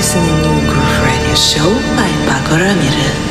listening to New Groove Radio Show by Pako Ramirez.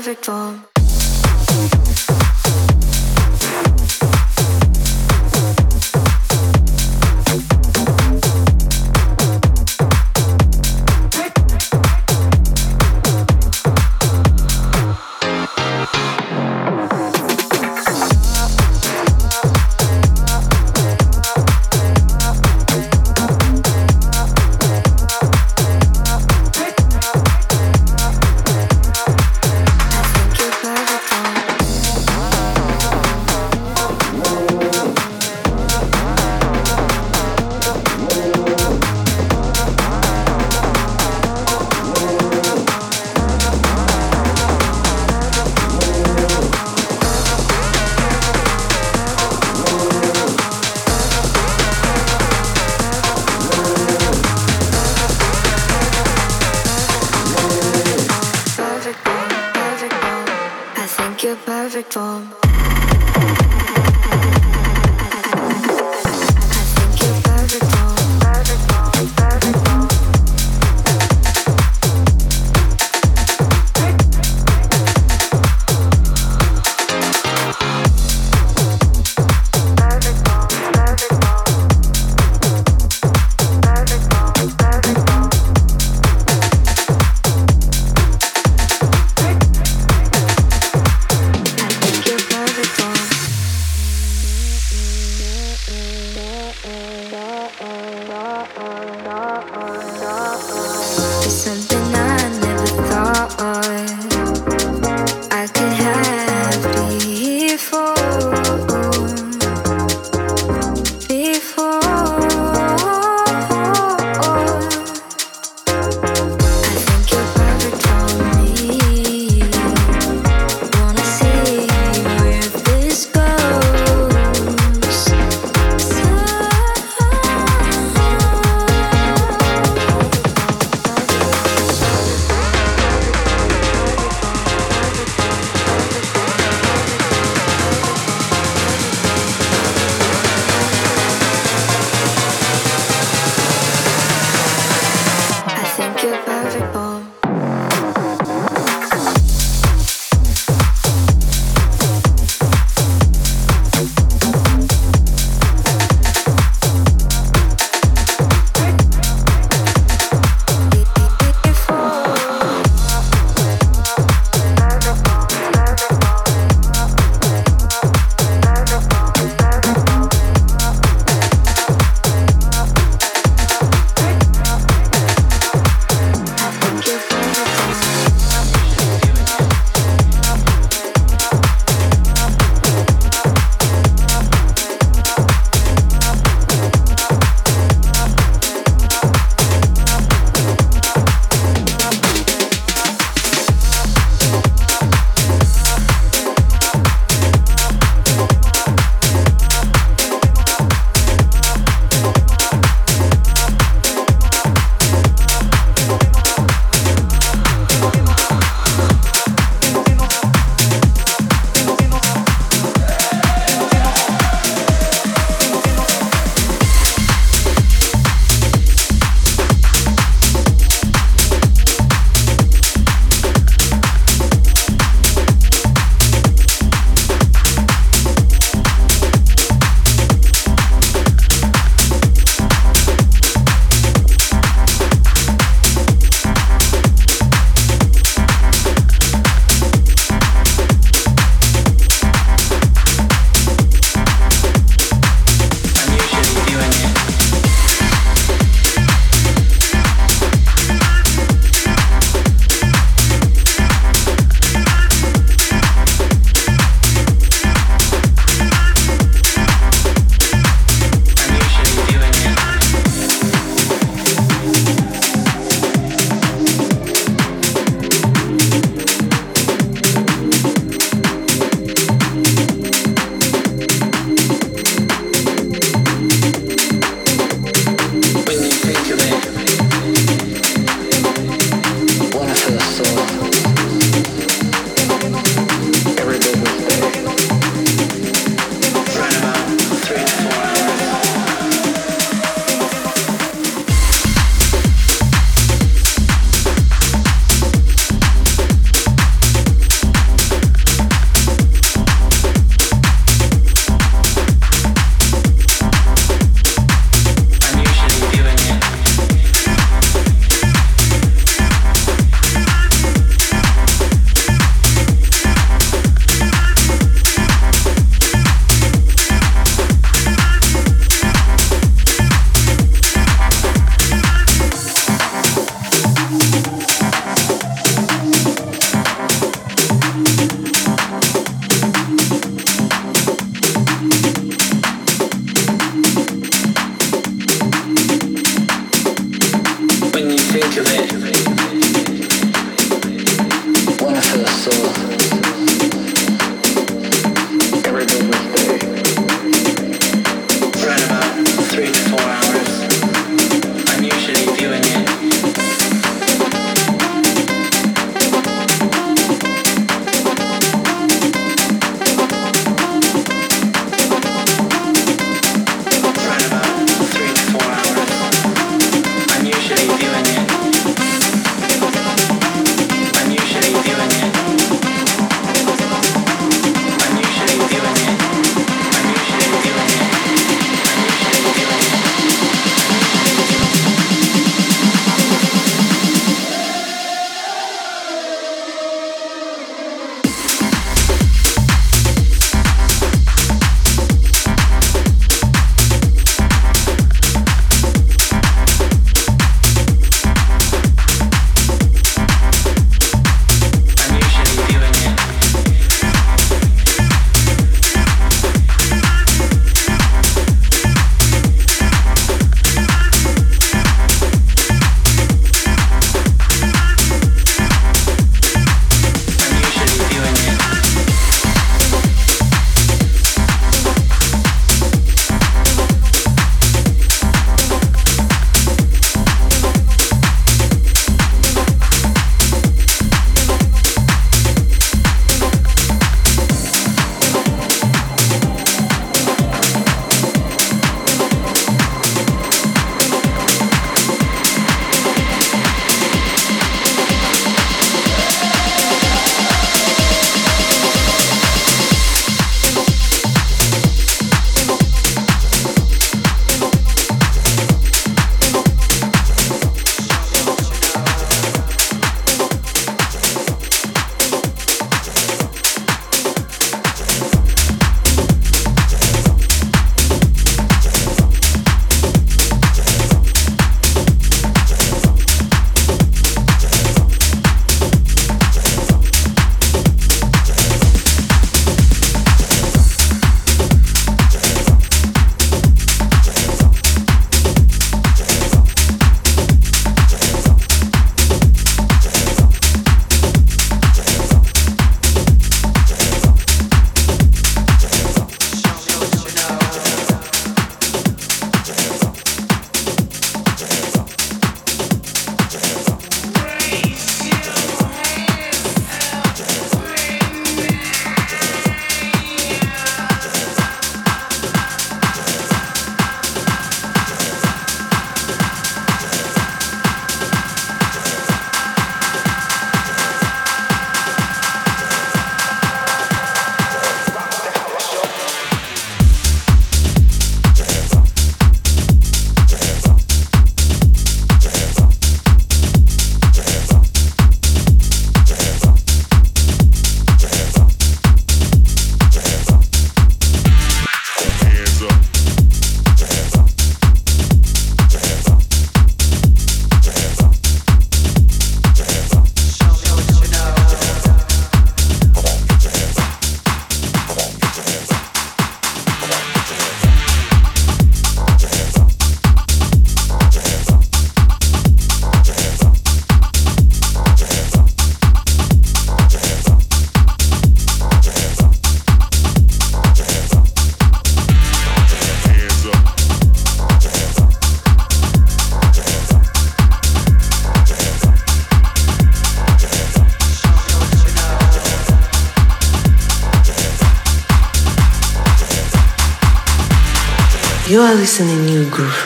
perfect form.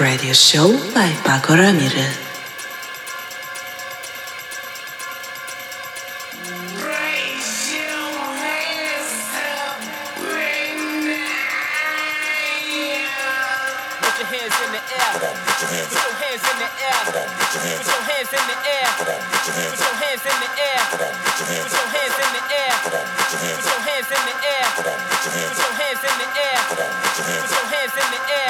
Radio Show by Pako Ramirez. Put your hands in the air.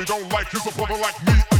they don't like is a brother like me.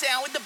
down with the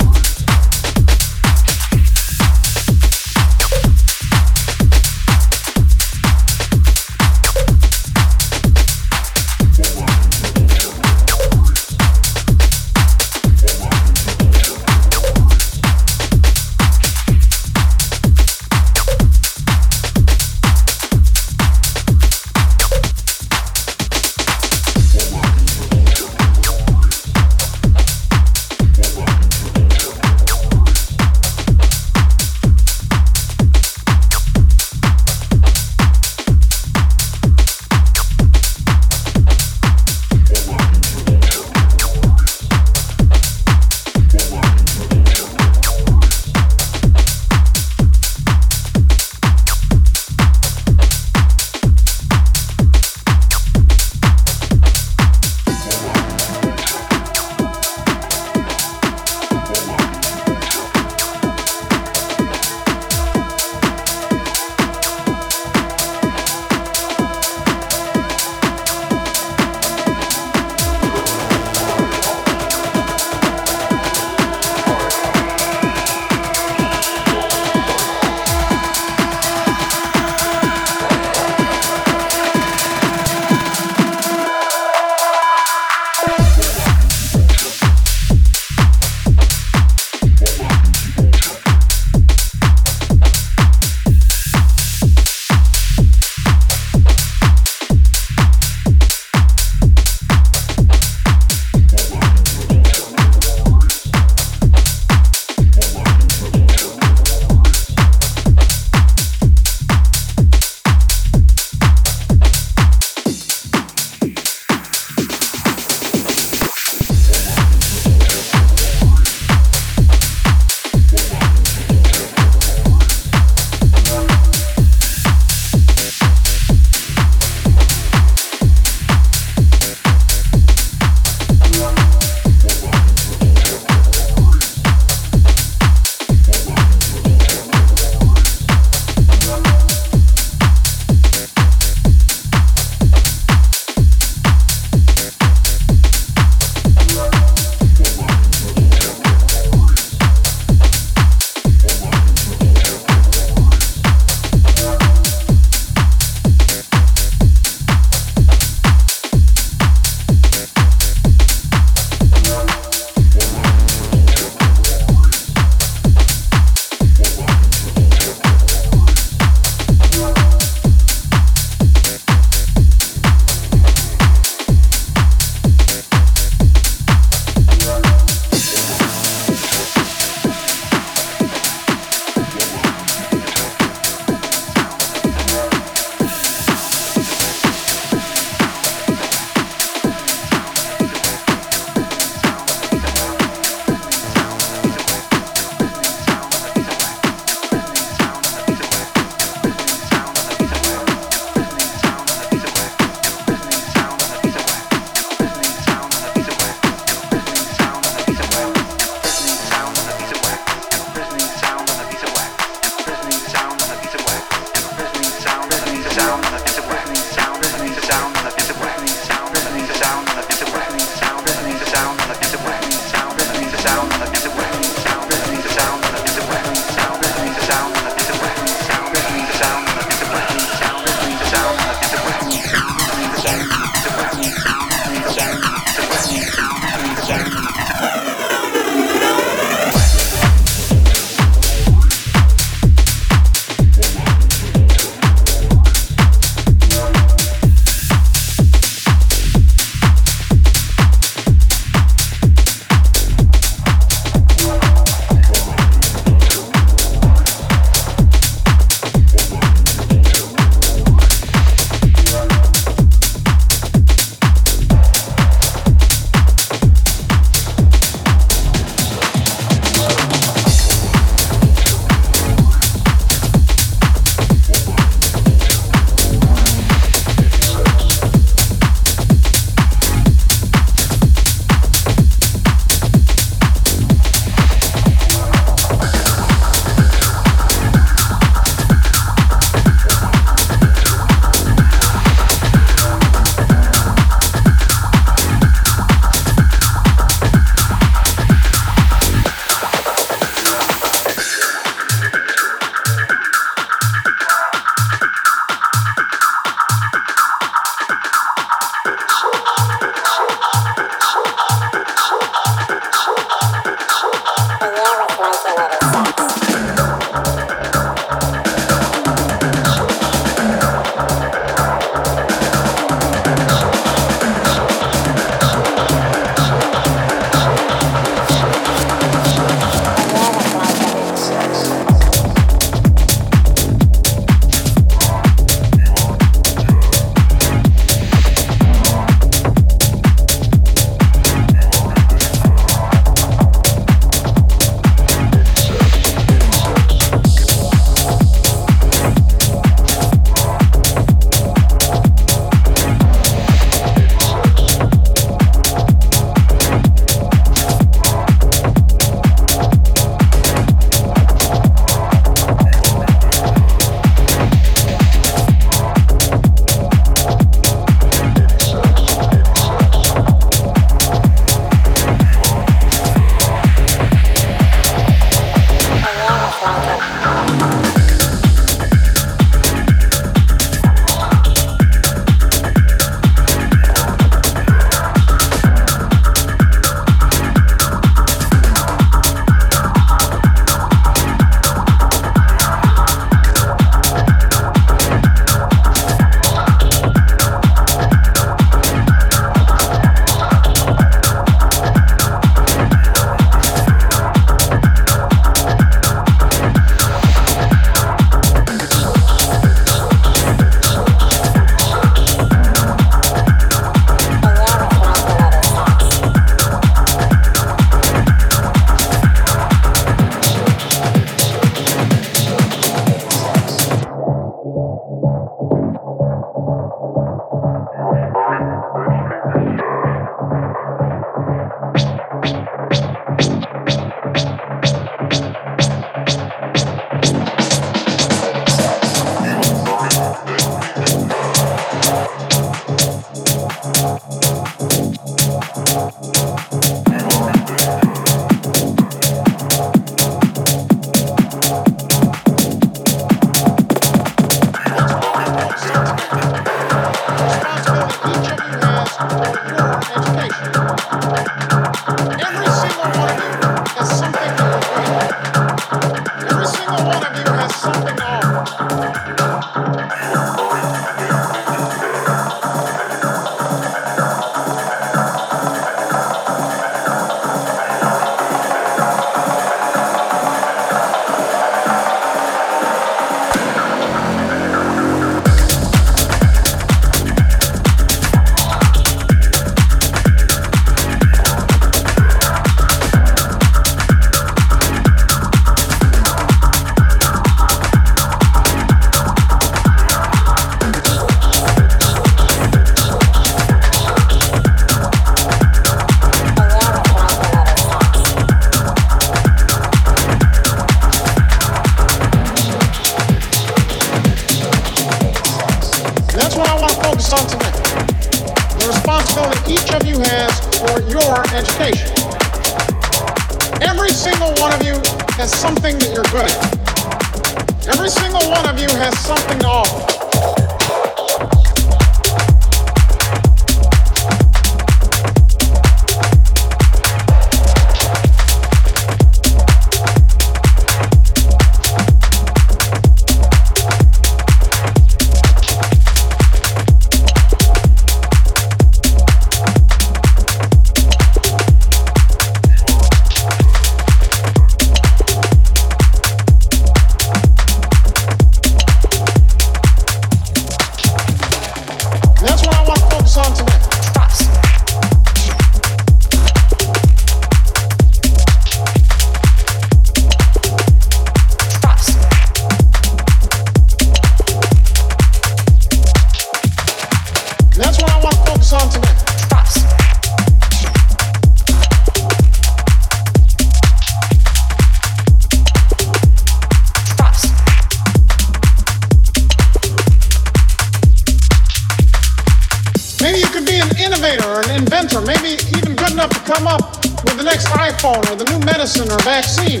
Maybe you could be an innovator or an inventor, maybe even good enough to come up with the next iPhone or the new medicine or vaccine.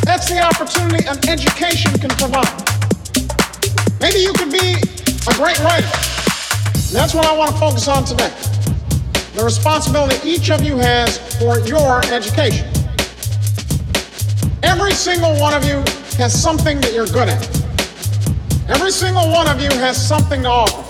That's the opportunity an education can provide. Maybe you could be a great writer. And that's what I want to focus on today. The responsibility each of you has for your education. Every single one of you has something that you're good at. Every single one of you has something to offer.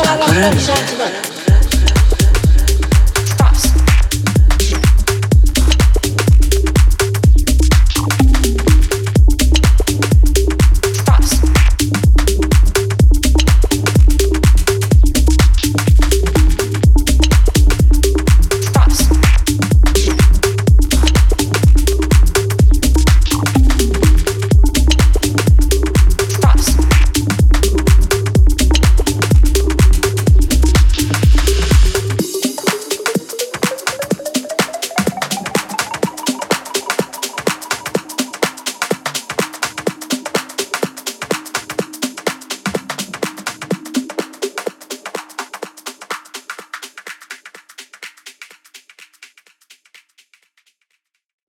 Ramirez. today.